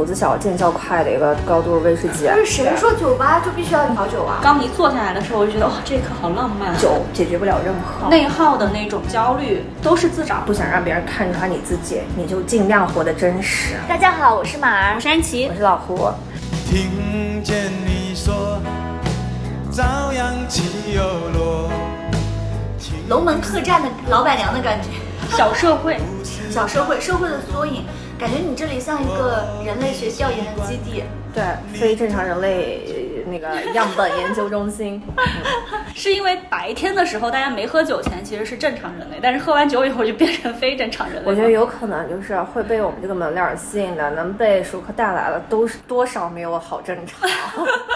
投资小、见效快的一个高度威士忌。不是谁说酒吧就必须要调酒啊？刚一坐下来的时候，我就觉得哇，这一刻好浪漫。酒解决不了任何内耗的那种焦虑，都是自找。不想让别人看穿你自己，你就尽量活得真实。大家好，我是马儿，我是安琪，我是老胡。听见你说，朝阳起又落。龙门客栈的老板娘的感觉，小社会，小社会，社会的缩影。感觉你这里像一个人类学调研的基地，对，非正常人类那个样本研究中心。是因为白天的时候大家没喝酒前其实是正常人类，但是喝完酒以后就变成非正常人类。我觉得有可能就是会被我们这个门脸吸引的，能被熟客带来的都是多少没有好正常。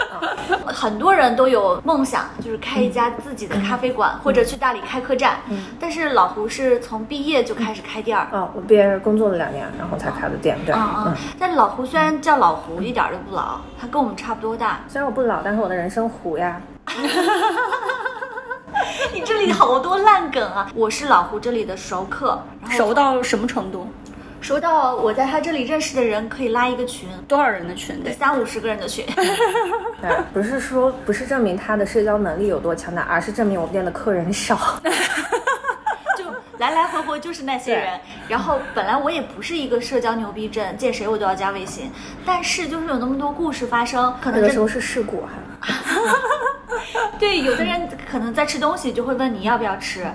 很多人都有梦想，就是开一家自己的咖啡馆，或者去大理开客栈。嗯，但是老胡是从毕业就开始开店儿。哦，我毕业工作了两年，然后才。开的店对，嗯嗯，但老胡虽然叫老胡，一点都不老，他跟我们差不多大。虽然我不老，但是我的人生糊呀。你这里好多烂梗啊！我是老胡这里的熟客，熟到什么程度？熟到我在他这里认识的人可以拉一个群，多少人的群？对，三五十个人的群。对，不是说不是证明他的社交能力有多强大，而是证明我们店的客人少。来来回回就是那些人，然后本来我也不是一个社交牛逼症，见谁我都要加微信，但是就是有那么多故事发生，可能有的时候是事故哈。对，有的人可能在吃东西就会问你要不要吃，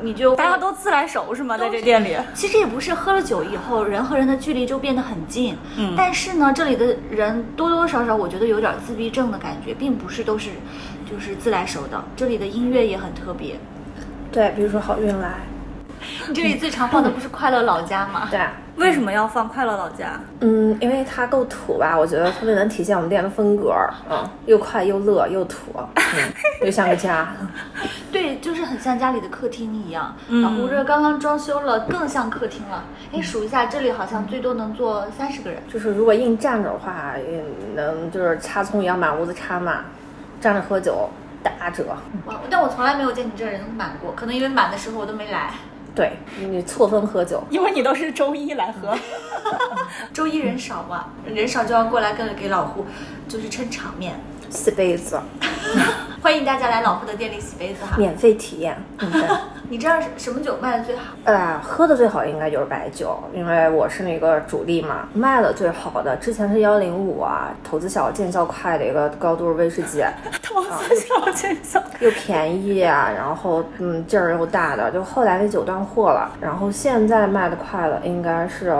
你就大家都自来熟是吗？在这店里，其实也不是喝了酒以后人和人的距离就变得很近，嗯，但是呢，这里的人多多少少我觉得有点自闭症的感觉，并不是都是就是自来熟的，这里的音乐也很特别，对，比如说好运来。你这里最常放的不是《快乐老家》吗？对，为什么要放《快乐老家》？嗯，因为它够土吧，我觉得特别能体现我们店的风格。嗯，又快又乐又土，又像个家。对，就是很像家里的客厅一样。老胡这刚刚装修了，更像客厅了。哎，数一下，这里好像最多能坐三十个人。就是如果硬站着的话，也能就是插葱一样满屋子插嘛，站着喝酒打折。但我从来没有见你这人满过，可能因为满的时候我都没来。对你错峰喝酒，因为你都是周一来喝，周一人少嘛，人少就要过来跟给老胡，就是撑场面，四杯子。欢迎大家来老婆的店里洗杯子哈，免费体验。你知道什么酒卖的最好？呃，喝的最好应该就是白酒，因为我是那个主力嘛。卖的最好的之前是幺零五啊，投资小见效快的一个高度威士忌，投资小见效又便宜啊，然后嗯劲儿又大的，就后来那酒断货了，然后现在卖的快的应该是。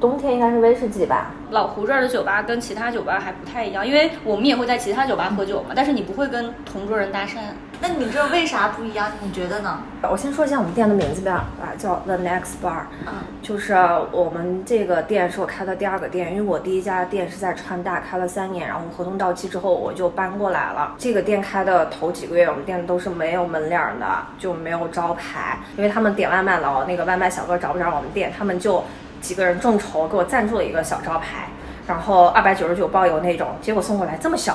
冬天应该是威士忌吧。老胡这儿的酒吧跟其他酒吧还不太一样，因为我们也会在其他酒吧喝酒嘛，但是你不会跟同桌人搭讪。那你这为啥不一样？你觉得呢？我先说一下我们店的名字吧，啊，叫 The Next Bar。嗯，就是我们这个店是我开的第二个店，因为我第一家店是在川大开了三年，然后合同到期之后我就搬过来了。这个店开的头几个月，我们店都是没有门脸的，就没有招牌，因为他们点外卖老，那个外卖小哥找不着我们店，他们就。几个人众筹给我赞助了一个小招牌，然后二百九十九包邮那种，结果送过来这么小，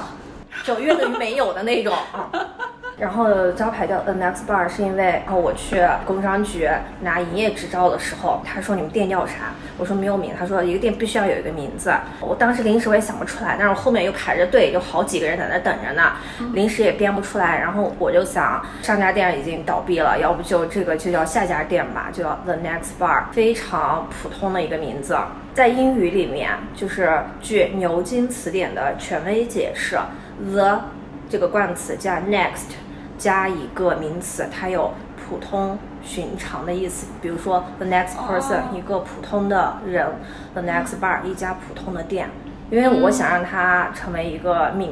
就约等于没有的那种啊。然后招牌叫 The Next Bar，是因为然后我去工商局拿营业执照的时候，他说你们店叫啥？我说没有名。他说一个店必须要有一个名字。我当时临时我也想不出来，但是我后面又排着队，有好几个人在那等着呢，临时也编不出来。然后我就想，上家店已经倒闭了，要不就这个就叫下家店吧，就叫 The Next Bar，非常普通的一个名字。在英语里面，就是据牛津词典的权威解释，The 这个冠词加 Next。加一个名词，它有普通、寻常的意思。比如说，the next person，一个普通的人；the next bar，一家普通的店。因为我想让它成为一个泯，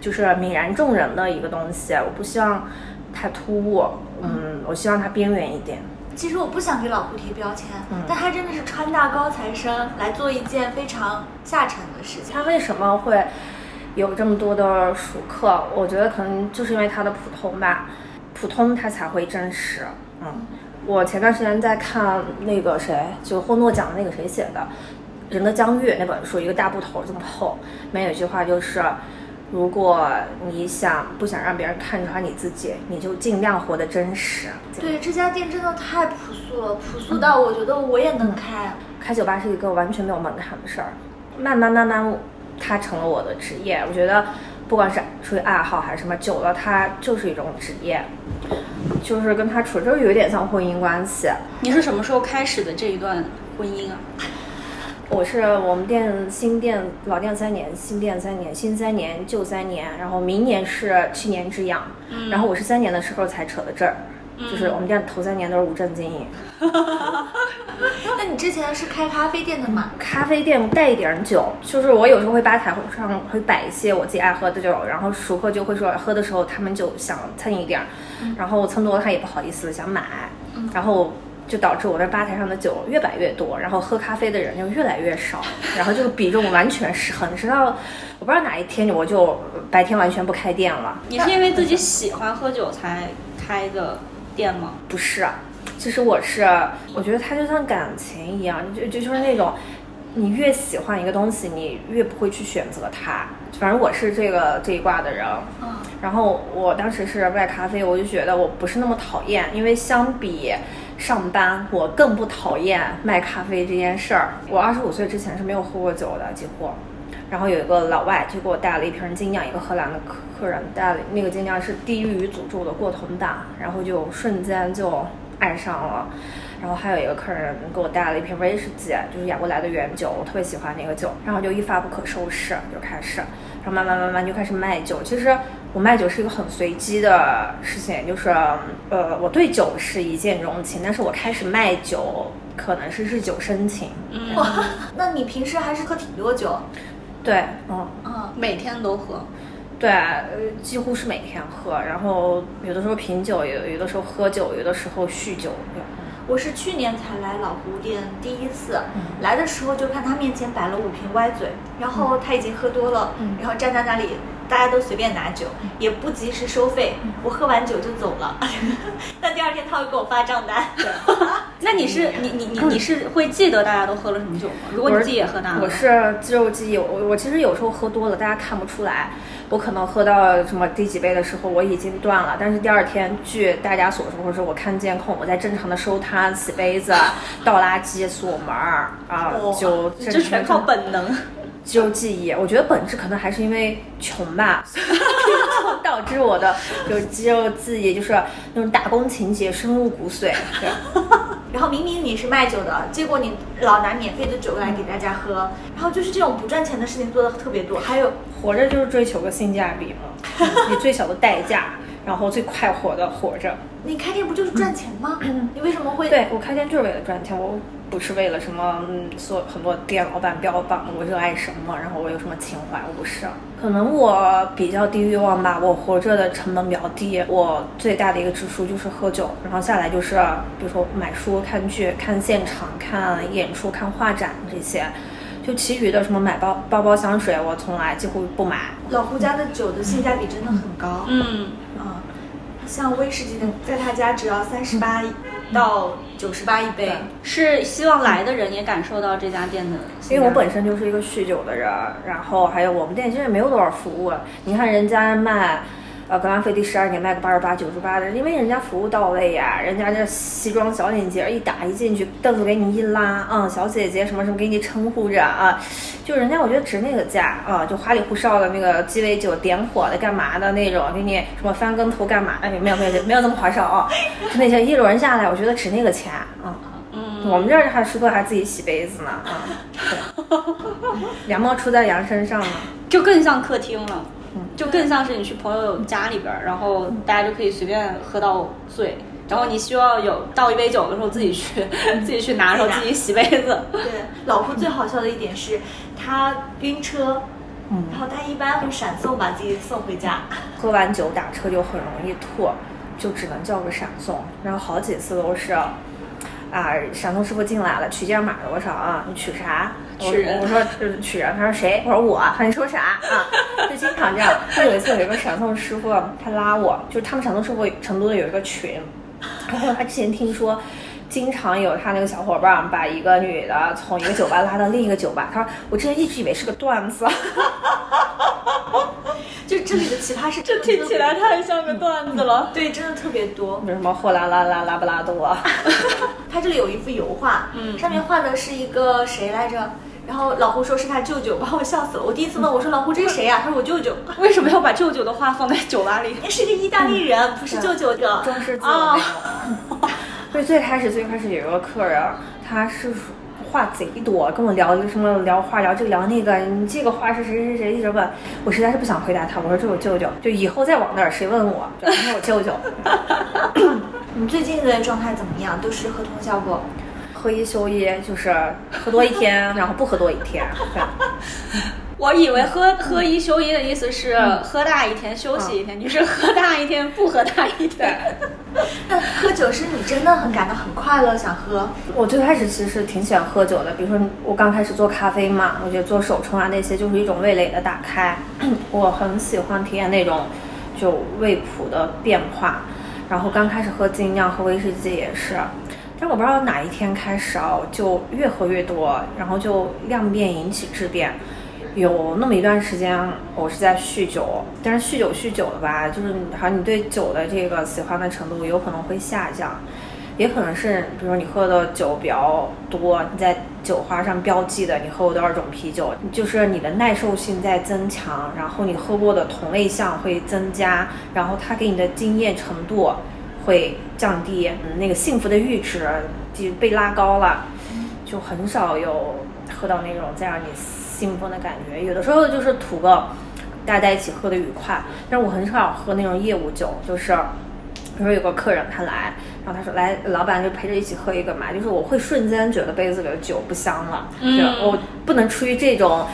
就是泯然众人的一个东西，我不希望太突兀。嗯，我希望它边缘一点。其实我不想给老胡贴标签，但他真的是川大高材生来做一件非常下沉的事情。他为什么会？有这么多的熟客，我觉得可能就是因为它的普通吧，普通它才会真实。嗯，我前段时间在看那个谁，就霍诺奖的那个谁写的《人的疆域》那本书，一个大布头这么厚，里面有句话就是：如果你想不想让别人看穿你自己，你就尽量活得真实。对，这家店真的太朴素了，朴素到我觉得我也能开。开酒吧是一个完全没有门槛的事儿。慢慢慢慢，它成了我的职业。我觉得，不管是出于爱好还是什么，久了它就是一种职业，就是跟他处就是有点像婚姻关系。你是什么时候开始的这一段婚姻啊？我是我们店新店老店三年，新店三年，新三年旧三年，然后明年是七年之痒，然后我是三年的时候才扯的证儿，就是我们店头三年都是无证经营，那你之前是开咖啡店的吗？咖啡店带一点酒，就是我有时候会吧台上会摆一些我自己爱喝的酒，然后熟客就会说喝的时候他们就想蹭一点儿，然后我蹭多了他也不好意思想买，然后。就导致我那吧台上的酒越摆越多，然后喝咖啡的人就越来越少，然后这个比重完全失衡，直到我不知道哪一天我就白天完全不开店了。你是因为自己喜欢喝酒才开的店吗？不是，其实我是，我觉得它就像感情一样，就就就是那种，你越喜欢一个东西，你越不会去选择它。反正我是这个这一挂的人。嗯。然后我当时是卖咖啡，我就觉得我不是那么讨厌，因为相比。上班，我更不讨厌卖咖啡这件事儿。我二十五岁之前是没有喝过酒的，几乎。然后有一个老外就给我带了一瓶精酿，一个荷兰的客客人带了那个精酿是《地狱与诅咒》的过桶版，然后就瞬间就爱上了。然后还有一个客人给我带了一瓶威士忌，就是雅过来的原酒，我特别喜欢那个酒，然后就一发不可收拾，就开始，然后慢慢慢慢就开始卖酒。其实我卖酒是一个很随机的事情，就是呃，我对酒是一见钟情，但是我开始卖酒可能是日久生情。哇，那你平时还是喝挺多酒？对，嗯。嗯，每天都喝。对，呃，几乎是每天喝，然后有的时候品酒，有有的时候喝酒，有的时候酗酒。我是去年才来老胡店第一次，来的时候就看他面前摆了五瓶歪嘴，然后他已经喝多了，然后站在那里，大家都随便拿酒，也不及时收费，我喝完酒就走了。那第二天他会给我发账单。那你是你你你你是会记得大家都喝了什么酒吗？如果你自己也喝大了，我是肌肉记忆，我我其实有时候喝多了，大家看不出来。我可能喝到什么第几杯的时候，我已经断了。但是第二天，据大家所说，或者说我看监控，我在正常的收摊、洗杯子、倒垃圾、锁门儿啊，就这全靠本能、肌肉记忆。我觉得本质可能还是因为穷吧，导致我的就是肌肉记忆就是那种打工情节深入骨髓。然后明明你是卖酒的，结果你老拿免费的酒来给大家喝，然后就是这种不赚钱的事情做的特别多。还有活着就是追求个性价比嘛，以最小的代价，然后最快活的活着。你开店不就是赚钱吗？你为什么会？对我开店就是为了赚钱，我不是为了什么，嗯，所很多店老板标榜我热爱什么，然后我有什么情怀，我不是。可能我比较低欲望吧，我活着的成本比较低，我最大的一个支出就是喝酒，然后下来就是比如说买书、看剧、看现场、看演出、看画展这些，就其余的什么买包包包 香水，我从来几乎不买。老胡家的酒的性价比真的很高，嗯啊。像威士忌的，在他家只要三十八到九十八一杯，是希望来的人也感受到这家店的。因为我本身就是一个酗酒的人，然后还有我们店其实也没有多少服务。你看人家卖。呃，格兰菲迪十二年卖个八十八、九十八的，因为人家服务到位呀，人家这西装小领结一打一进去，凳子给你一拉，嗯，小姐姐什么什么给你称呼着啊，就人家我觉得值那个价啊，就花里胡哨的那个鸡尾酒点火的干嘛的那种，给你什么翻跟头干嘛？哎，没有没有没有那么花哨啊，那些一轮下来，我觉得值那个钱啊。嗯，我们这儿还师傅还自己洗杯子呢啊，羊毛出在羊身上了，就更像客厅了。就更像是你去朋友家里边，然后大家就可以随便喝到醉，然后你需要有倒一杯酒的时候自己去 自己去拿，然后自己洗杯子。对，老胡最好笑的一点是他晕车，然后他一般会闪送把自己送回家。喝完酒打车就很容易吐，就只能叫个闪送，然后好几次都是。啊，闪送师傅进来了，取件码多少啊？你取啥？取人。我说就是取人。他说谁？我说我。他你说啥啊？就经常这样。他有一次有一个闪送师傅，他拉我，就是他们闪送师傅成都的有一个群，然后他之前听说，经常有他那个小伙伴把一个女的从一个酒吧拉到另一个酒吧。他说我之前一直以为是个段子。就这里的奇葩事，这听起来太像个段子了。对，真的特别多。有什么货拉拉拉拉布拉多？他这里有一幅油画，嗯，上面画的是一个谁来着？然后老胡说是他舅舅，把我笑死了。我第一次问我说老胡这是谁呀、他说我舅舅，为什么要把舅舅的话放在酒吧里？是个意大利人，不是舅舅的。中世纪的哦 那种。所以最开始最开始有一个客人，他是话贼多，跟我聊什么聊话聊这个聊那个，你这个话是谁谁谁一直问，我实在是不想回答他，我说这是我舅舅，就以后再往那儿谁问我，就说我舅舅。你最近的状态怎么样？都是合同效不？喝一休一，就是 喝多一天，然后不喝多一天。对 我以为喝喝一休一的意思是喝大一天休息一天，你是喝大一天不喝大一天。那喝酒是你真的很感到很快乐，想喝？我最开始其实挺喜欢喝酒的，比如说我刚开始做咖啡嘛，我觉得做手冲啊那些就是一种味蕾的打开，我很喜欢体验那种就味谱的变化。然后刚开始喝精酿喝威士忌也是，但我不知道哪一天开始啊，就越喝越多，然后就量变引起质变。有那么一段时间，我是在酗酒，但是酗酒酗酒的吧，就是好像你对酒的这个喜欢的程度有可能会下降，也可能是比如说你喝的酒比较多，你在酒花上标记的你喝过多少种啤酒，就是你的耐受性在增强，然后你喝过的同类项会增加，然后它给你的经验程度会降低，嗯，那个幸福的阈值就被拉高了，就很少有喝到那种再让你兴奋的感觉，有的时候就是图个大家在一起喝的愉快，但是我很少喝那种业务酒，就是比如说有个客人他来，然后他说来，老板就陪着一起喝一个嘛，就是我会瞬间觉得杯子里的酒不香了，嗯。就我不能出于这种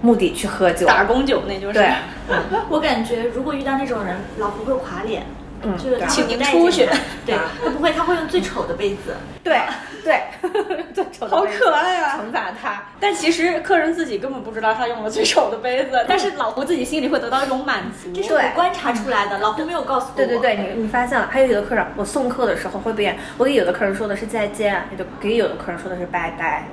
目的去喝酒，打工酒那就是。对，我感觉如果遇到那种人，老胡会垮脸。嗯就是请您出去对啊 他不会，他会用最丑的杯子。对 对，最丑的好杯子可爱啊惩罚他。但其实客人自己根本不知道他用了最丑的杯子，但是老胡自己心里会得到一种满足。这是我观察出来的，老胡没有告诉我。对对对，你你发现了，还有有的客人，我送客的时候会变，我给有的客人说的是再见，也就给有的客人说的是拜拜。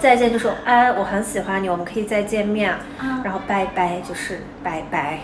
再见就说，哎，我很喜欢你，我们可以再见面。啊然后拜拜就是拜拜。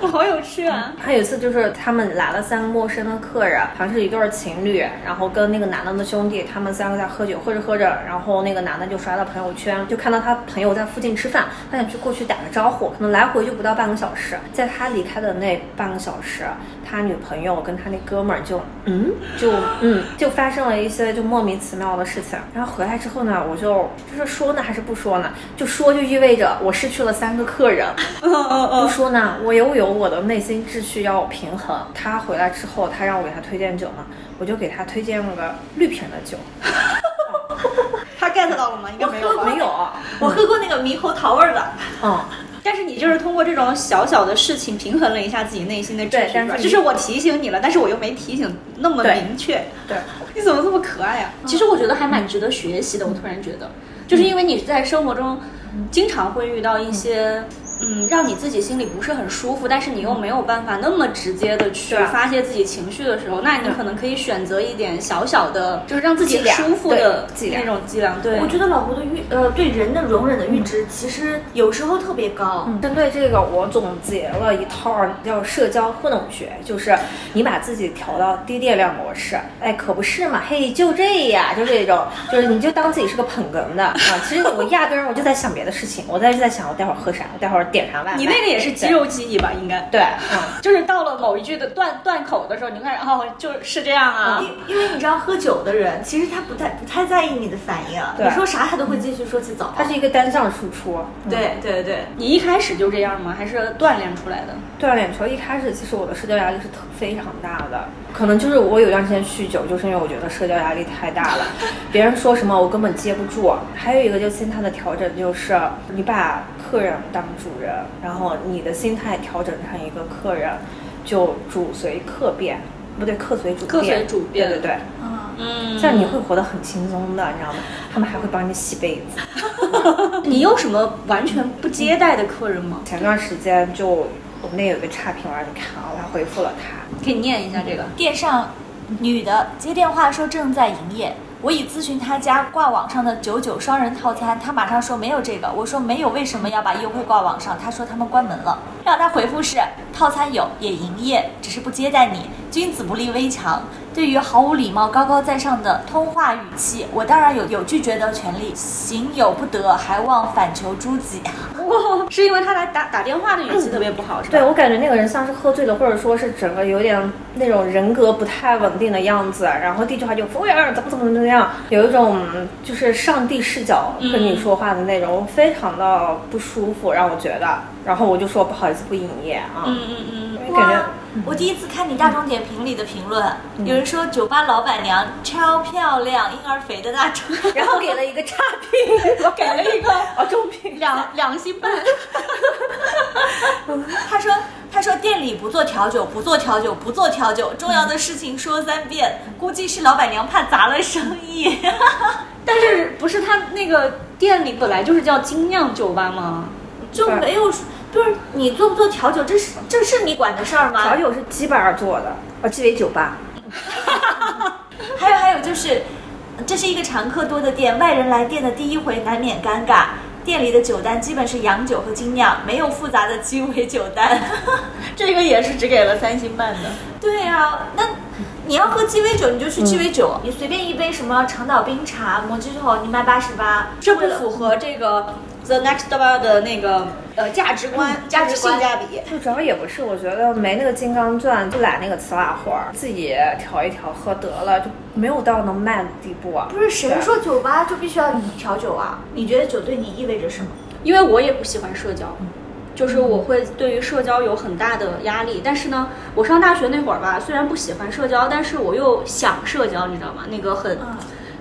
我，好有趣啊！还有一次就是他们来了三个陌生的客人，好像是一对儿情侣，然后跟那个男的的兄弟，他们三个在喝酒，喝着喝着，然后那个男的就刷到朋友圈，就看到他朋友在附近吃饭，他想去过去打个招呼，可能来回就不到半个小时，在他离开的那半个小时，他女朋友跟他那哥们儿就嗯就嗯就发生了一些就莫名其妙的事情，然后回来之后呢，我就就是说呢还是不说呢？就说就意味着我失去了三个客人，不说呢，我又有我的内心秩序要平衡。他回来之后，他让我给他推荐酒嘛，我就给他推荐了个绿瓶的酒，他 get 到了吗？应该没有吧？没有，我喝过那个猕猴桃味儿的。嗯，但是你就是通过这种小小的事情平衡了一下自己内心的秩序，对但是就是我提醒你了，但是我又没提醒那么明确。对，你怎么这么可爱啊？其实我觉得还蛮值得学习的。我突然觉得，就是因为你在生活中经常会遇到一些。嗯，让你自己心里不是很舒服，但是你又没有办法那么直接的去发泄自己情绪的时候，那你可能可以选择一点小小的，就是让自己舒服的剂量那种剂量。对，我觉得老胡的阈呃对人的容忍的阈值其实有时候特别高。嗯，针对这个，我总结了一套叫社交互动学，就是你把自己调到低电量模式，哎，可不是嘛，嘿，就这呀，就这种，就是你就当自己是个捧哏的啊。其实我压根儿我就在想别的事情，我在就在想我待会儿喝啥，我待会儿点啥外卖。你那个也是肌肉记忆吧？应该。对，嗯。就是到了某一句的断断口的时候，你看哦，就是这样啊。因因为你知道，喝酒的人其实他不太不太在意你的反应，你说啥他都会继续说起早。他是一个单向输出。嗯对对对，你一开始就这样吗？还是锻炼出来的？锻炼出来，一开始其实我的社交压力是特非常大的，可能就是我有段时间酗酒，就是因为我觉得社交压力太大了，别人说什么我根本接不住。还有一个就心态的调整，就是你把客人当主人，然后你的心态调整成一个客人，就主随客变，不对，客随主变，客随主变对对对，嗯，嗯这样你会活得很轻松的，你知道吗？他们还会帮你洗被子。你有什么完全不接待的客人吗？前段时间就我们那有个差评，我让你看啊，我还回复了他。给你念一下这个。店上女的接电话说正在营业，我已咨询他家挂网上的九九双人套餐，他马上说没有这个。我说没有，为什么要把优惠挂网上？他说他们关门了。让他回复是套餐有，也营业，只是不接待你。君子不立危墙。对于毫无礼貌、高高在上的通话语气，我当然有有拒绝的权利。行有不得，还望反求诸己。哇，是因为他来打打电话的语气特别不好，是吧？对我感觉那个人像是喝醉了，或者说是整个有点那种人格不太稳定的样子。然后第一句话就服务员怎么怎么怎么样，有一种就是上帝视角跟你说话的那种，非常的不舒服，让我觉得。然后我就说不好意思，不营业啊。嗯嗯嗯，感觉。我第一次看你大众点评里的评论，有人说酒吧老板娘超漂亮，婴儿肥的那种，然后给了一个差评，我 给了一个啊中评，两两星半。他说他说店里不做调酒，不做调酒，不做调酒，重要的事情说三遍，估计是老板娘怕砸了生意。但是不是他那个店里本来就是叫精酿酒吧吗？就没有。不是你做不做调酒，这是这是你管的事儿吗？调酒是基本上做的，啊，鸡尾酒吧。还有 还有就是，这是一个常客多的店，外人来店的第一回难免尴尬。店里的酒单基本是洋酒和精酿，没有复杂的鸡尾酒单。这个也是只给了三星半的。对呀，那你要喝鸡尾酒，你就去鸡尾酒，你随便一杯什么长岛冰茶、摩吉头，你卖八十八，这不符合这个。The next bar 的那个呃价值观，价值性价比，就主要也不是，我觉得没那个金刚钻，就揽那个瓷瓦活儿，自己调一调喝得了，就没有到能卖的地步啊。不是谁说酒吧就必须要你调酒啊？你觉得酒对你意味着什么？因为我也不喜欢社交，就是我会对于社交有很大的压力。但是呢，我上大学那会儿吧，虽然不喜欢社交，但是我又想社交，你知道吗？那个很。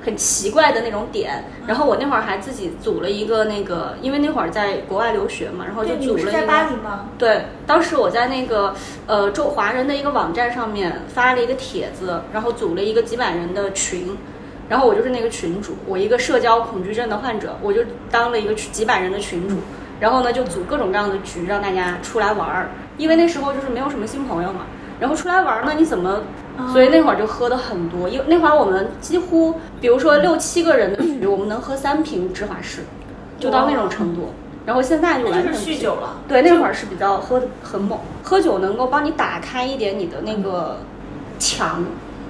很奇怪的那种点，然后我那会儿还自己组了一个那个，因为那会儿在国外留学嘛，然后就组了一个。在巴黎吗？对，当时我在那个呃中华人的一个网站上面发了一个帖子，然后组了一个几百人的群，然后我就是那个群主，我一个社交恐惧症的患者，我就当了一个几百人的群主，然后呢就组各种各样的局让大家出来玩儿，因为那时候就是没有什么新朋友嘛，然后出来玩儿呢你怎么？所以那会儿就喝的很多，因为那会儿我们几乎，比如说六七个人的局，我们能喝三瓶芝华士，就到那种程度。然后现在就完全酗酒了。对，那会儿是比较喝的很猛，喝酒能够帮你打开一点你的那个墙，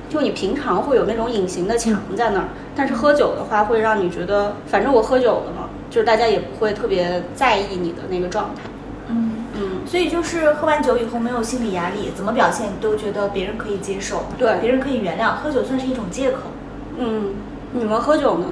就你平常会有那种隐形的墙在那儿，但是喝酒的话会让你觉得，反正我喝酒了嘛，就是大家也不会特别在意你的那个状态。所以就是喝完酒以后没有心理压力，怎么表现你都觉得别人可以接受，对，别人可以原谅。喝酒算是一种借口。嗯，你们喝酒呢？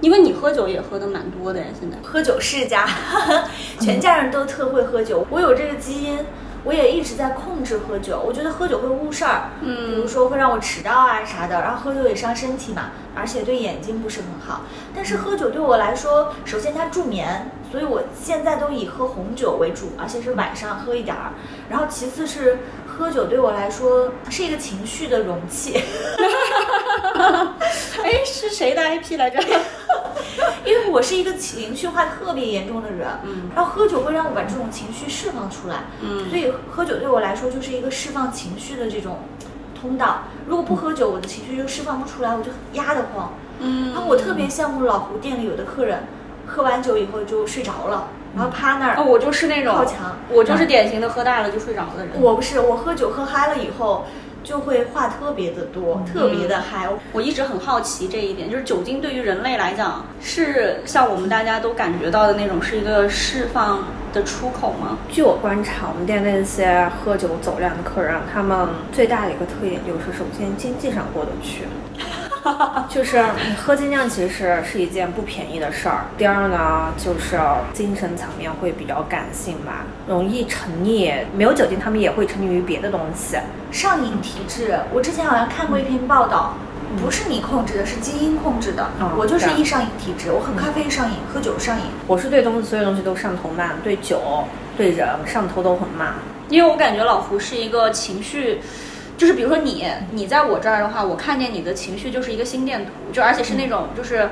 因为你喝酒也喝的蛮多的呀，现在喝酒世家，全家人都特会喝酒。我有这个基因，我也一直在控制喝酒。我觉得喝酒会误事儿，嗯，比如说会让我迟到啊啥的。然后喝酒也伤身体嘛，而且对眼睛不是很好。但是喝酒对我来说，首先它助眠。所以我现在都以喝红酒为主，而且是晚上喝一点儿。然后其次是喝酒对我来说是一个情绪的容器。哎，是谁的 IP 来着？因为我是一个情绪化特别严重的人，嗯，然后喝酒会让我把这种情绪释放出来，嗯，所以喝酒对我来说就是一个释放情绪的这种通道。如果不喝酒，我的情绪就释放不出来，我就压得慌，嗯。然后我特别羡慕老胡店里有的客人。喝完酒以后就睡着了，然后趴那儿。哦，我就是那种靠墙，我就是典型的喝大了就睡着的人。我不是，我喝酒喝嗨了以后就会话特别的多，特别的嗨。我一直很好奇这一点，就是酒精对于人类来讲是像我们大家都感觉到的那种是一个释放的出口吗？据我观察，我们店那些喝酒走量的客人，他们最大的一个特点就是，首先经济上过得去。就是喝精酿其实是一件不便宜的事儿。第二呢，就是精神层面会比较感性吧，容易沉溺。没有酒精，他们也会沉溺于别的东西，上瘾体质。我之前好像看过一篇报道，不是你控制的，是基因控制的。我就是易上瘾体质，我喝咖啡上瘾，喝酒上瘾。我是对东西所有东西都上头慢，对酒、对人上头都很慢。因为我感觉老胡是一个情绪。就是比如说你，你在我这儿的话，我看见你的情绪就是一个心电图，就而且是那种就是，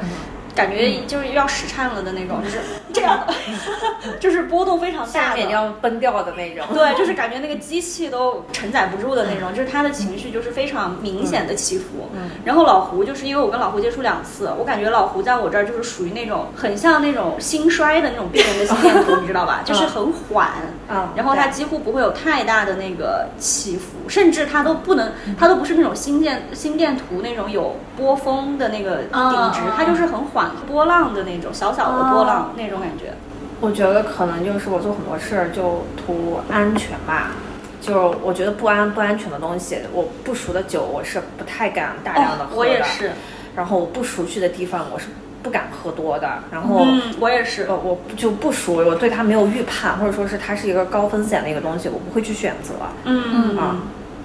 感觉就是要使颤了的那种，就是这样的，就是波动非常大的，要崩掉的那种。对，就是感觉那个机器都承载不住的那种，就是他的情绪就是非常明显的起伏。嗯。然后老胡就是因为我跟老胡接触两次，我感觉老胡在我这儿就是属于那种很像那种心衰的那种病人的心电图，你知道吧？就是很缓。嗯。然后他几乎不会有太大的那个起伏，甚至他都不能，他都不是那种心电心电图那种有波峰的那个顶值，他就是很缓波浪的那种小小的波浪那种感觉。我觉得可能就是我做很多事儿就图安全吧，就是我觉得不安不安全的东西，我不熟的酒我是不太敢大量的喝的。我也是。然后我不熟悉的地方我是不敢喝多的。然后我也是，呃我就不熟，我对它没有预判，或者说是它是一个高风险的一个东西，我不会去选择。嗯嗯啊，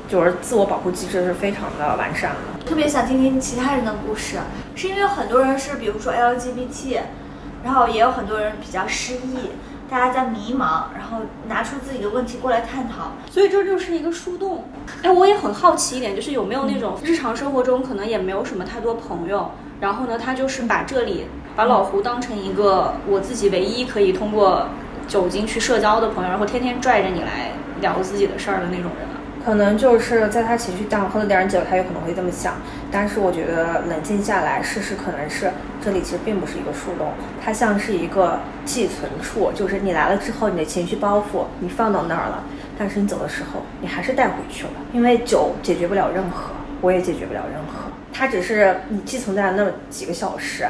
就是自我保护机制是非常的完善的。特别想听听其他人的故事，是因为很多人是比如说 LGBT。然后也有很多人比较失意，大家在迷茫，然后拿出自己的问题过来探讨，所以这就是一个树洞。哎，我也很好奇一点，就是有没有那种日常生活中可能也没有什么太多朋友，然后呢，他就是把这里把老胡当成一个我自己唯一可以通过酒精去社交的朋友，然后天天拽着你来聊自己的事儿的那种人。可能就是在他情绪大，喝了点酒，他有可能会这么想。但是我觉得冷静下来，事实可能是这里其实并不是一个树洞，它像是一个寄存处，就是你来了之后，你的情绪包袱你放到那儿了，但是你走的时候，你还是带回去了。因为酒解决不了任何，我也解决不了任何，它只是你寄存在那么几个小时，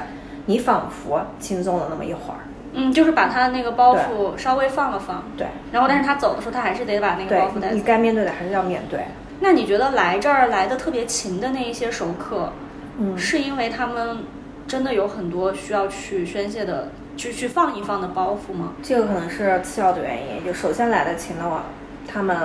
你仿佛轻松了那么一会儿。嗯，就是把他的那个包袱稍微放了放，对。然后，但是他走的时候，他还是得把那个包袱带走。你该面对的还是要面对。那你觉得来这儿来的特别勤的那一些熟客，嗯，是因为他们真的有很多需要去宣泄的，去去放一放的包袱吗？这个可能是次要的原因。就首先来的勤的话，他们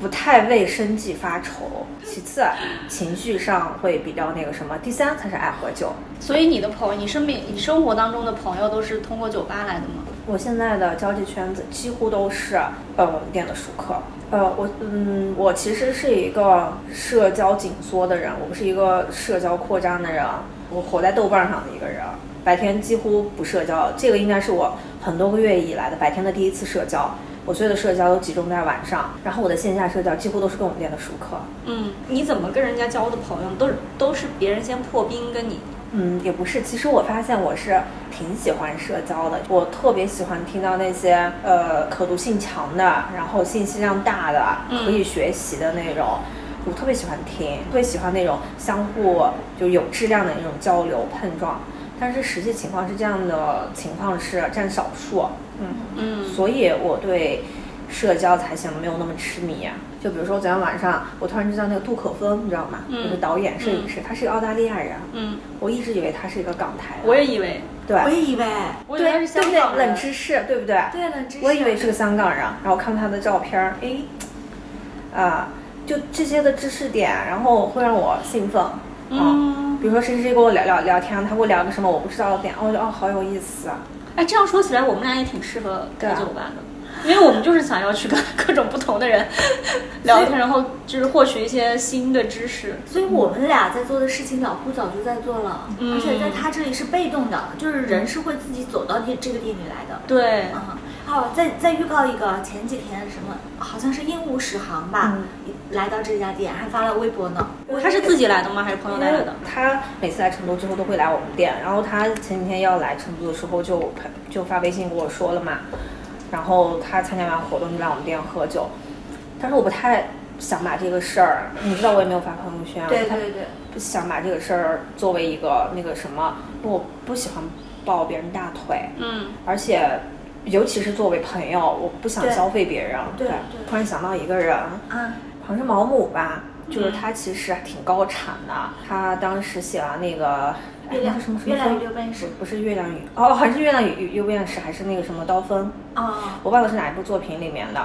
不太为生计发愁；其次，情绪上会比较那个什么；第三才是爱喝酒。所以你的朋友，你身边、你生活当中的朋友都是通过酒吧来的吗？我现在的交际圈子几乎都是呃我们店的熟客。呃，我嗯，我其实是一个社交紧缩的人，我不是一个社交扩张的人。我活在豆瓣上的一个人，白天几乎不社交。这个应该是我很多个月以来的白天的第一次社交。我所有的社交都集中在晚上，然后我的线下社交几乎都是跟我们店的熟客。嗯，你怎么跟人家交的朋友？都是都是别人先破冰跟你。嗯，也不是。其实我发现我是挺喜欢社交的，我特别喜欢听到那些呃可读性强的，然后信息量大的，可以学习的那种，我特别喜欢听，特别喜欢那种相互就有质量的那种交流碰撞。但是实际情况是这样的，情况是占少数。嗯嗯，所以我对。社交才显得没有那么痴迷。就比如说昨天晚上，我突然知道那个杜可风，你知道吗？嗯。就是导演、摄影师，他是个澳大利亚人。嗯。我一直以为他是一个港台。我也以为。对。我也以为。对，对不对？冷知识，对不对？对冷知识。我以为是个香港人，然后看他的照片儿，哎，啊，就这些的知识点，然后会让我兴奋。嗯。比如说谁谁谁跟我聊聊聊天，他给我聊个什么我不知道的点，我觉得哦好有意思啊。哎，这样说起来，我们俩也挺适合开酒吧的。因为我们就是想要去跟各种不同的人 聊天，然后就是获取一些新的知识。所以我们俩在做的事情，老胡早就在做了，而且在他这里是被动的，就是人是会自己走到这这个店里来的。对，嗯，好，再再预告一个，前几天什么，好像是鹦鹉史航吧，来到这家店，还发了微博呢。他是自己来的吗？还是朋友带来的？他每次来成都之后都会来我们店，然后他前几天要来成都的时候就就发微信跟我说了嘛。然后他参加完活动就来我们店喝酒，但是我不太想把这个事儿，你知道我也没有发朋友圈，对对对，不想把这个事儿作为一个那个什么，我不喜欢抱别人大腿，嗯，而且尤其是作为朋友，我不想消费别人，对，突然想到一个人，嗯，好像是毛姆吧，就是他其实挺高产的，他当时写完那个。月亮什么月亮与六便士不是月亮与哦，还是月亮与六便士，还是那个什么刀锋啊？我忘了是哪一部作品里面的。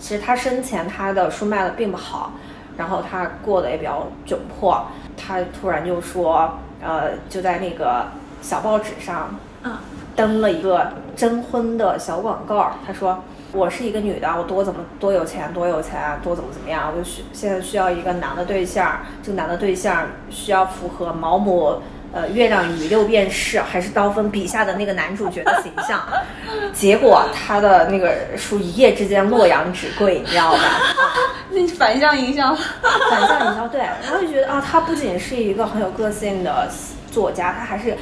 其实他生前他的书卖的并不好，然后他过得也比较窘迫。他突然就说，呃，就在那个小报纸上，嗯，登了一个征婚的小广告。他说：“我是一个女的，我多怎么多有钱，多有钱，多怎么怎么样，我就需现在需要一个男的对象。这个男的对象需要符合毛姆。”呃，月亮与六便士还是刀锋笔下的那个男主角的形象，结果他的那个书一夜之间洛阳纸贵，你知道吧？那反向营销，反向营销对，然后就觉得啊，他不仅是一个很有个性的作家，他还是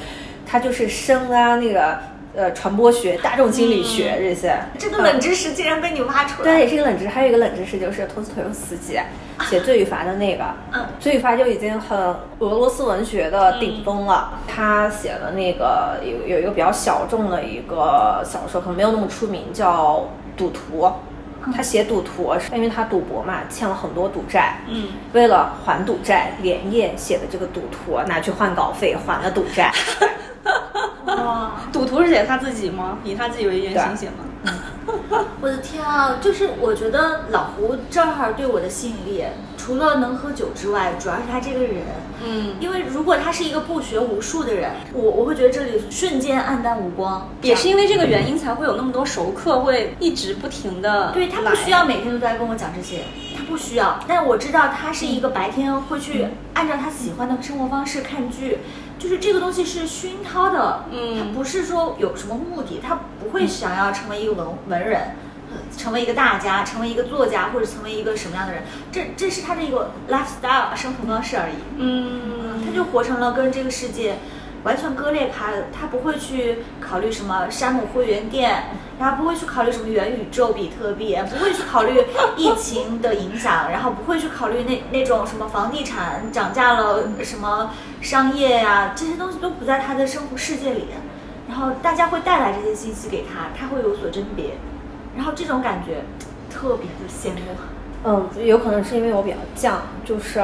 他就是生啊那个呃传播学、大众心理学这些。这个冷知识竟然被你挖出来。对，是一个冷知识。还有一个冷知识就是托斯托耶夫斯基写《罪与罚》的那个，嗯，《罪与罚》就已经很俄罗斯文学的顶峰了。他写的那个有有一个比较小众的一个小说，可能没有那么出名，叫《赌徒》。他写赌徒是因为他赌博嘛，欠了很多赌债，嗯，为了还赌债，连夜写的这个赌徒拿去换稿费，还了赌债。哇，赌徒是写他自己吗？以他自己为原型写吗？我的天啊！就是我觉得老胡这儿对我的吸引力，除了能喝酒之外，主要是他这个人。嗯，因为如果他是一个不学无术的人，我我会觉得这里瞬间黯淡无光。也是因为这个原因才会有那么多熟客会一直不停的对他不需要每天都在跟我讲这些，他不需要。但我知道他是一个白天会去按照他喜欢的生活方式看剧，就是这个东西是熏陶的，嗯他不是说有什么目的，他不会想要成为一个文文人。呃成为一个大家，成为一个作家，或者成为一个什么样的人，这这是他的一个 lifestyle 生活方式而已。嗯，他就活成了跟这个世界完全割裂开，他不会去考虑什么山姆会员店，然后不会去考虑什么元宇宙、比特币，不会去考虑疫情的影响，然后不会去考虑那那种什么房地产涨价了，什么商业呀、这些东西都不在他的生活世界里。然后大家会带来这些信息给他，他会有所甄别，然后这种感觉特别的羡慕。嗯，有可能是因为我比较犟，就是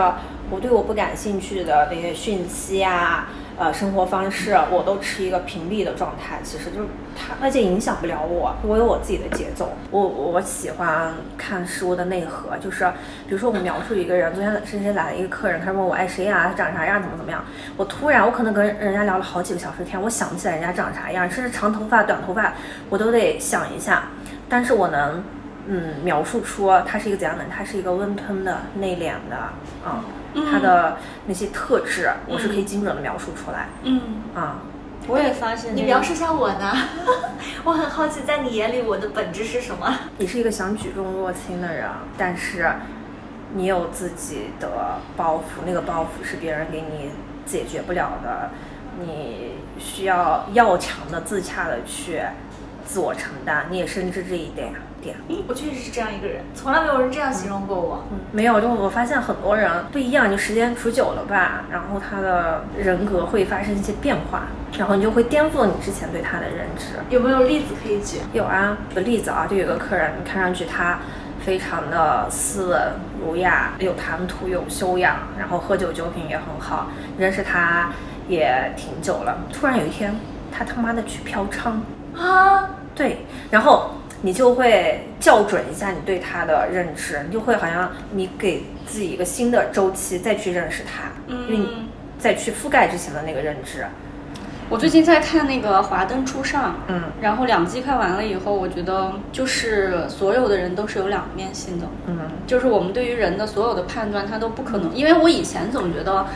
我对我不感兴趣的那些讯息啊，呃，生活方式，我都持一个屏蔽的状态。其实就是它，而且影响不了我，我有我自己的节奏。我我喜欢看事物的内核，就是比如说我描述一个人，昨天深深来了一个客人，他问我爱谁呀、他长啥样，怎么怎么样，我突然我可能跟人家聊了好几个小时天，我想不起来人家长啥样，甚至长头发、短头发，我都得想一下，但是我能。嗯，描述出他是一个怎样的人，他是一个温吞的、内敛的啊，他的那些特质，我是可以精准的描述出来嗯，啊。我也发现你描述一下我呢？我很好奇，在你眼里我的本质是什么？你是一个想举重若轻的人，但是你有自己的包袱，那个包袱是别人给你解决不了的，你需要要强的、自洽的去自我承担。你也深知这一点点。我确实是这样一个人，从来没有人这样形容过我。嗯，没有，就我发现很多人不一样，就时间处久了吧，然后他的人格会发生一些变化，然后你就会颠覆你之前对他的认知。有没有例子可以举？有啊，举个例子啊，就有个客人，看上去他非常的斯文儒雅，有谈吐，有修养，然后喝酒酒品也很好，认识他也挺久了。突然有一天，他他妈的去嫖娼，啊，对，然后你就会校准一下你对他的认知，你就会好像你给自己一个新的周期再去认识他，因为你再去覆盖之前的那个认知。我最近在看那个《华灯初上》，嗯，然后两季看完了以后，我觉得就是所有的人都是有两面性的，嗯，就是我们对于人的所有的判断，它都不可能，因为我以前总觉得。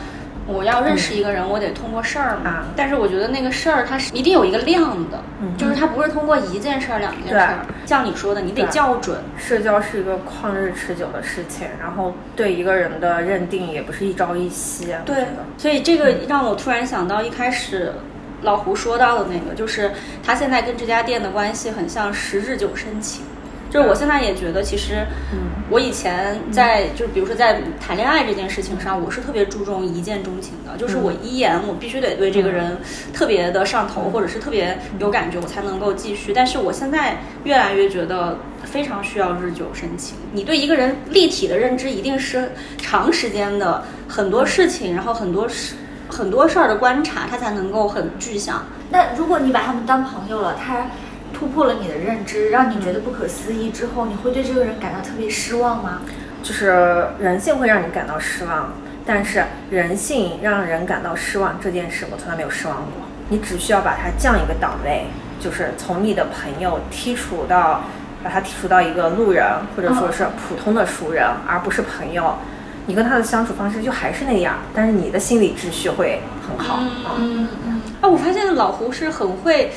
我要认识一个人，我得通过事儿嘛。啊但是我觉得那个事儿它是一定有一个量的，嗯就是它不是通过一件事儿、两件事儿。像你说的，你得校准。社交是一个旷日持久的事情，然后对一个人的认定也不是一朝一夕。对，所以这个让我突然想到一开始老胡说到的那个，就是他现在跟这家店的关系很像十日久生情。就是我现在也觉得，其实，嗯我以前在就是比如说在谈恋爱这件事情上，我是特别注重一见钟情的，就是我一眼我必须得对这个人特别的上头，或者是特别有感觉，我才能够继续。但是我现在越来越觉得非常需要日久生情。你对一个人立体的认知，一定是长时间的很多事情，然后很多事很多事儿的观察，他才能够很具象。那如果你把他们当朋友了，他突破了你的认知，让你觉得不可思议之后，你会对这个人感到特别失望吗？就是人性会让你感到失望，但是人性让人感到失望这件事，我从来没有失望过。你只需要把它降一个档位，就是从你的朋友剔除到，把它剔除到一个路人或者说是普通的熟人，而不是朋友。你跟他的相处方式就还是那样，但是你的心理秩序会很好。嗯嗯。啊，我发现老胡是很会。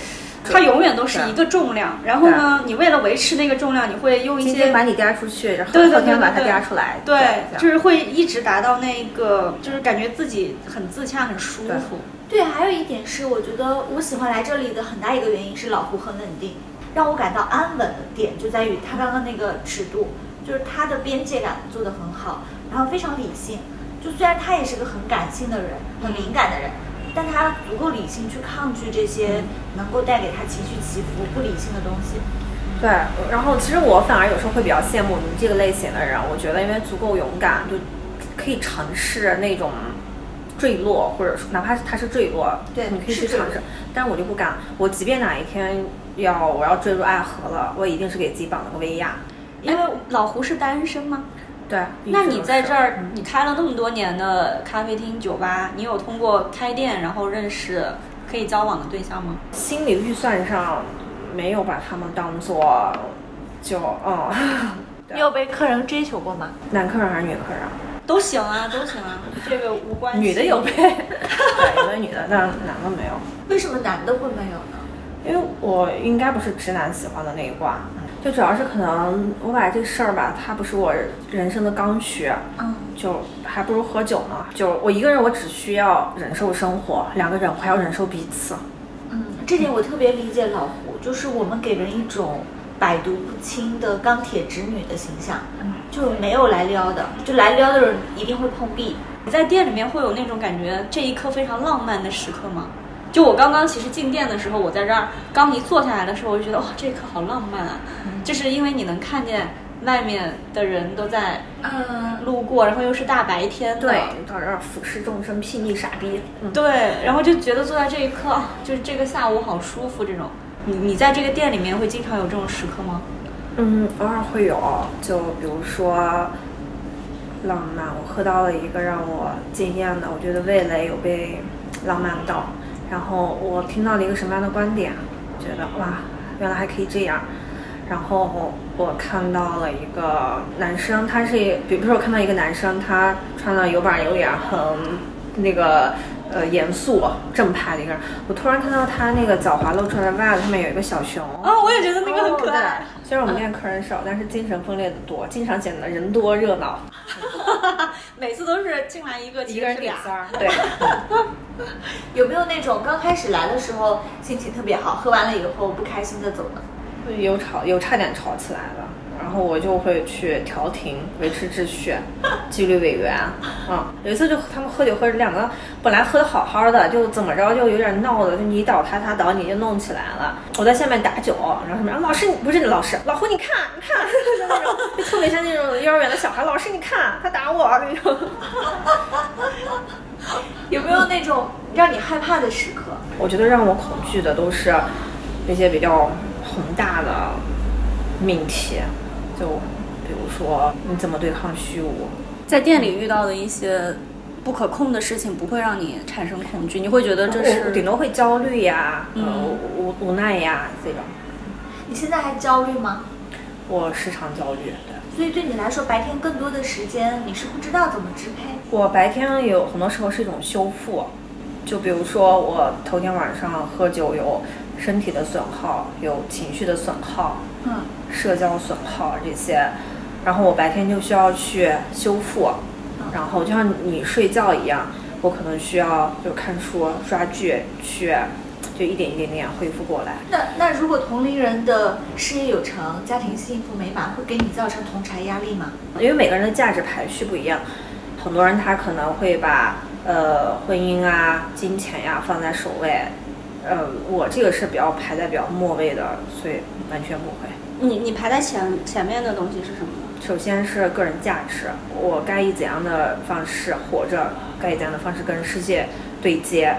它永远都是一个重量，然后呢，你为了维持那个重量，你会用一些把你颠出去，然后后天把它颠出来，对，就是会一直达到那个，就是感觉自己很自洽、很舒服。对，还有一点是，我觉得我喜欢来这里的很大一个原因是老胡很稳定，让我感到安稳的点就在于他刚刚那个尺度，就是他的边界感做得很好，然后非常理性。就虽然他也是个很感性的人，很敏感的人。但他足够理性去抗拒这些能够带给他情绪起伏不理性的东西。对，然后其实我反而有时候会比较羡慕你这个类型的人，我觉得因为足够勇敢，就可以尝试那种坠落，或者说哪怕是他是坠落，对，你可以去尝试。但是我就不敢，我即便哪一天要我要坠入爱河了，我一定是给自己绑了个威亚。因为老胡是单身吗？对，那你在这儿，你开了那么多年的咖啡厅、酒吧，你有通过开店然后认识可以交往的对象吗？心理预算上没有把他们当做就嗯。你有被客人追求过吗？男客人还是女客人？都行啊，都行啊，这个无关。女的有 被，对，有的女的，但男的没有。为什么男的会没有呢？因为我应该不是直男喜欢的那一挂。就主要是可能我把这事儿吧，它不是我人生的刚需，嗯，就还不如喝酒呢。就我一个人，我只需要忍受生活；两个人，我还要忍受彼此。嗯，这点我特别理解老胡，就是我们给人一种百毒不侵的钢铁直女的形象，就没有来撩的，就来撩的人一定会碰壁。你在店里面会有那种感觉，这一刻非常浪漫的时刻吗？就我刚刚其实进店的时候，我在这儿刚一坐下来的时候，我就觉得哇，这一刻好浪漫啊！就是因为你能看见外面的人都在嗯路过，然后又是大白天的，对，到这儿俯视众生，睥睨傻逼，对，然后就觉得坐在这一刻，就是这个下午好舒服。这种，你你在这个店里面会经常有这种时刻吗？嗯，偶尔会有，就比如说浪漫，我喝到了一个让我惊艳的，我觉得味蕾有被浪漫到。然后我听到了一个什么样的观点？觉得哇，原来还可以这样。然后我看到了一个男生，他是，比如说我看到一个男生，他穿的有板有眼，很那个呃严肃正派的一个人。我突然看到他那个脚踝露出来的袜子上面有一个小熊。啊，我也觉得那个很可爱。虽然我们店客人少，但是精神分裂的多，经常显得人多热闹。每次都是进来一个，一个人俩。对。有没有那种刚开始来的时候心情特别好，喝完了以后不开心的走的？有吵，有差点吵起来的，然后我就会去调停，维持秩序，纪律委员。嗯，有一次就他们喝酒喝着，两个本来喝的好好的，就怎么着就有点闹的，就你倒他，他倒你，就弄起来了。我在下面打酒，然后什么？老师，不是老师，老胡，你看，你看，就那种，就特别像那种幼儿园的小孩。老师，你看，他打我那种。有没有那种让你害怕的时刻？我觉得让我恐惧的都是那些比较宏大的命题，就比如说你怎么对抗虚无。在店里遇到的一些不可控的事情，不会让你产生恐惧，你会觉得这是顶多会焦虑呀，嗯，无无奈呀这种。你现在还焦虑吗？我时常焦虑，对。所以对你来说，白天更多的时间你是不知道怎么支配。我白天有很多时候是一种修复，就比如说我头天晚上喝酒有身体的损耗，有情绪的损耗，嗯，社交损耗这些，然后我白天就需要去修复，然后就像你睡觉一样，我可能需要就看书、刷剧去。就一点一点点恢复过来。那那如果同龄人的事业有成、家庭幸福美满，会给你造成同柴压力吗？因为每个人的价值排序不一样，很多人他可能会把呃婚姻啊、金钱呀放在首位，呃，我这个是比较排在比较末位的，所以完全不会。你你排在前前面的东西是什么呢？首先是个人价值，我该以怎样的方式活着，该以怎样的方式跟世界对接。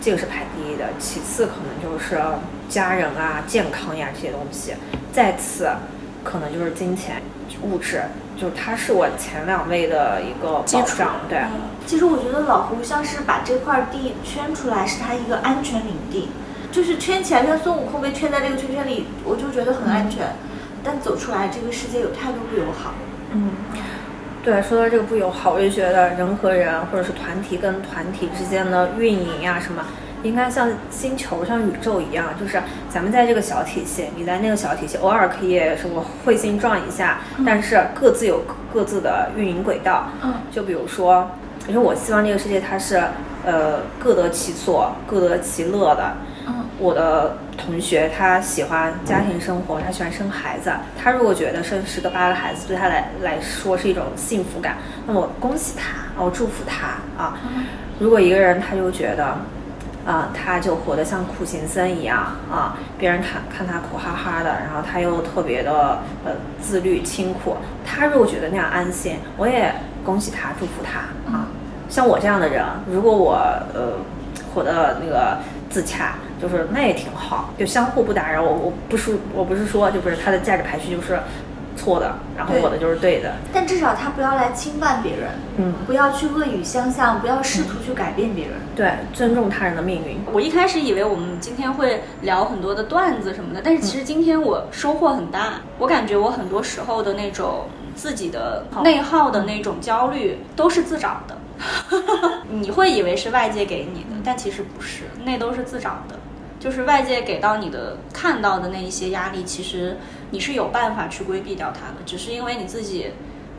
这个是排第一的，其次可能就是家人啊、健康呀这些东西，再次可能就是金钱、物质，就是它是我前两位的一个保障。对，其实我觉得老胡像是把这块地圈出来，是他一个安全领地，就是圈起来像孙悟空被圈在这个圈圈里，我就觉得很安全。但走出来，这个世界有太多不友好。嗯，对，说到这个不友好，我就觉得人和人或者是团体跟团体之间的运营呀什么，应该像星球、像宇宙一样，就是咱们在这个小体系，你在那个小体系，偶尔可以什么彗星撞一下，但是各自有各自的运营轨道。嗯，就比如说，因为我希望这个世界它是呃各得其所、各得其乐的。嗯，我的同学他喜欢家庭生活，他喜欢生孩子。他如果觉得生十个八个孩子对他来来说是一种幸福感，那么恭喜他，我祝福他啊。如果一个人他就觉得，啊、他就活得像苦行僧一样啊，别人看看他苦哈哈的，然后他又特别的呃自律清苦。他如果觉得那样安心，我也恭喜他，祝福他啊。像我这样的人，如果我呃活得那个自洽，就是那也挺好，就相互不打扰。我我不是我不是说就不是他的价值排序就是错的，然后我的就是对的。但至少他不要来侵犯别人，嗯，不要去恶语相向，不要试图去改变别人。对，尊重他人的命运。我一开始以为我们今天会聊很多的段子什么的，但是其实今天我收获很大。我感觉我很多时候的那种自己的内耗的那种焦虑都是自找的。你会以为是外界给你的，但其实不是，那都是自找的。就是外界给到你的、看到的那一些压力，其实你是有办法去规避掉它的，只是因为你自己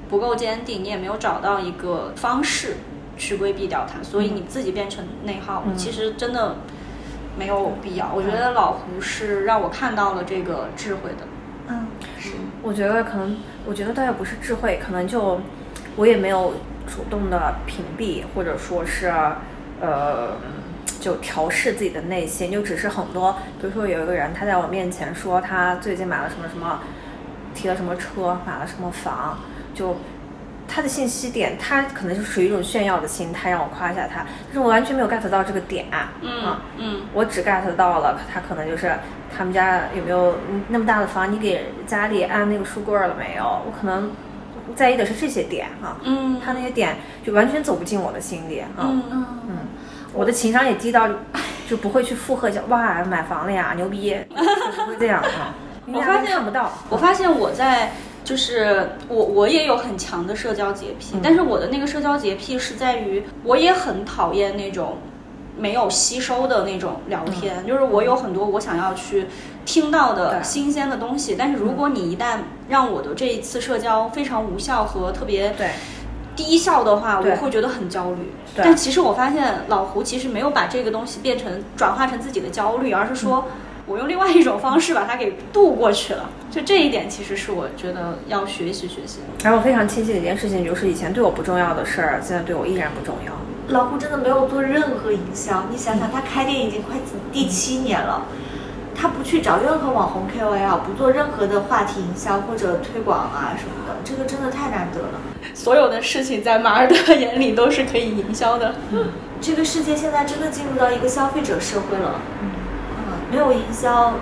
不够坚定，你也没有找到一个方式去规避掉它，所以你自己变成内耗了。其实真的没有必要。我觉得老胡是让我看到了这个智慧的。嗯，是。我觉得可能，我觉得倒也不是智慧，可能就我也没有主动的屏蔽，或者说是呃，就调试自己的内心，就只是很多，比如说有一个人他在我面前说他最近买了什么什么，提了什么车，买了什么房，就。他的信息点，他可能是属于一种炫耀的心态，让我夸一下他，但是我完全没有 get 到这个点，嗯啊，嗯我只 get 到了他可能就是他们家有没有嗯那么大的房，你给家里安那个书柜了没有？我可能在意的是这些点啊，嗯他那些点就完全走不进我的心里啊，嗯嗯嗯，我的情商也低到就不会去附和一下，哇，买房了呀，牛逼，就不会这样啊，因为压我发现看不到，我发现我在就是我我也有很强的社交洁癖，嗯但是我的那个社交洁癖是在于我也很讨厌那种没有吸收的那种聊天，就是我有很多我想要去听到的新鲜的东西，但是如果你一旦让我的这一次社交非常无效和特别对低效的话，我会觉得很焦虑。但其实我发现老胡其实没有把这个东西变成转化成自己的焦虑，而是说我用另外一种方式把它给度过去了。就这一点，其实是我觉得要学习学习的。然后我非常庆幸的一件事情就是以前对我不重要的事儿，现在对我依然不重要。老胡真的没有做任何营销，你想想，他开店已经快第七年了，他不去找任何网红 KOL，不做任何的话题营销或者推广啊什么的，这个真的太难得了。所有的事情在马尔的眼里都是可以营销的。这个世界现在真的进入到一个消费者社会了，嗯，没有营销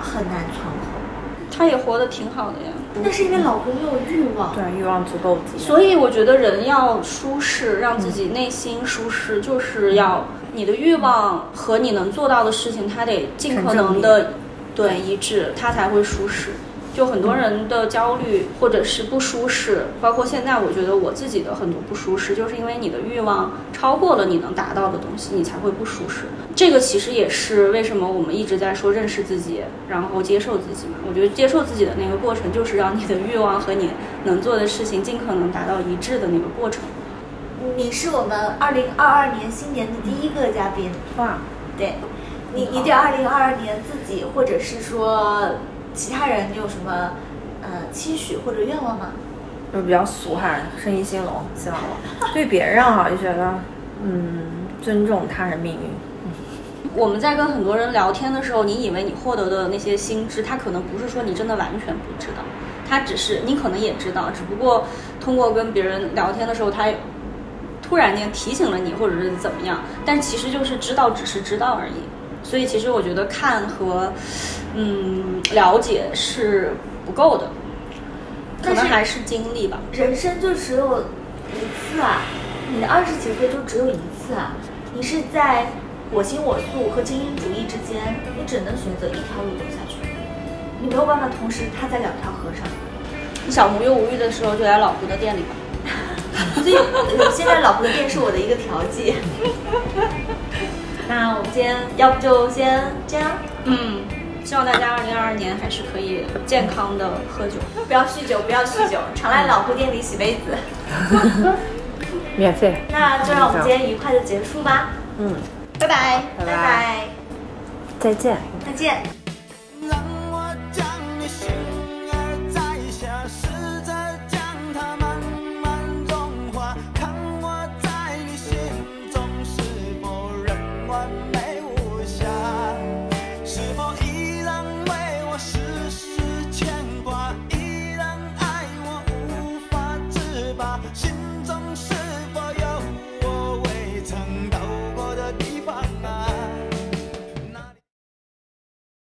很难存活。他也活得挺好的呀。那是因为老公没有欲望，对，欲望足够低。所以我觉得人要舒适，让自己内心舒适，就是要你的欲望和你能做到的事情，它得尽可能的对一致，它才会舒适。就很多人的焦虑或者是不舒适，包括现在我觉得我自己的很多不舒适，就是因为你的欲望超过了你能达到的东西，你才会不舒适。这个其实也是为什么我们一直在说认识自己，然后接受自己嘛。我觉得接受自己的那个过程，就是让你的欲望和你能做的事情尽可能达到一致的那个过程。你是我们二零二二年新年的第一个嘉宾，哇，对，你你对二零二二年自己或者是说其他人，你有什么呃期许或者愿望吗？就是比较俗哈，生意兴隆，希望我。对别人哈就觉得，嗯，尊重他人命运。我们在跟很多人聊天的时候，你以为你获得的那些新知，他可能不是说你真的完全不知道，他只是你可能也知道，只不过通过跟别人聊天的时候，他突然间提醒了你，或者是怎么样，但其实就是知道，只是知道而已。所以其实我觉得看和嗯了解是不够的，可能还是经历吧。人生就只有一次啊，你的二十几岁就只有一次啊，你是在我行我素和精英主义之间，你只能选择一条路走下去，你没有办法同时踏在两条河上。你小无忧无虑的时候，就来老胡的店里吧。所以呃现在老婆的店是我的一个调剂。那我们今天要不就先这样，嗯，希望大家二零二二年还是可以健康的喝酒。不要酗酒，不要酗酒，常来老婆店里洗杯子。免费。那就让我们今天愉快的结束吧，嗯，拜拜。拜拜，再见。再见。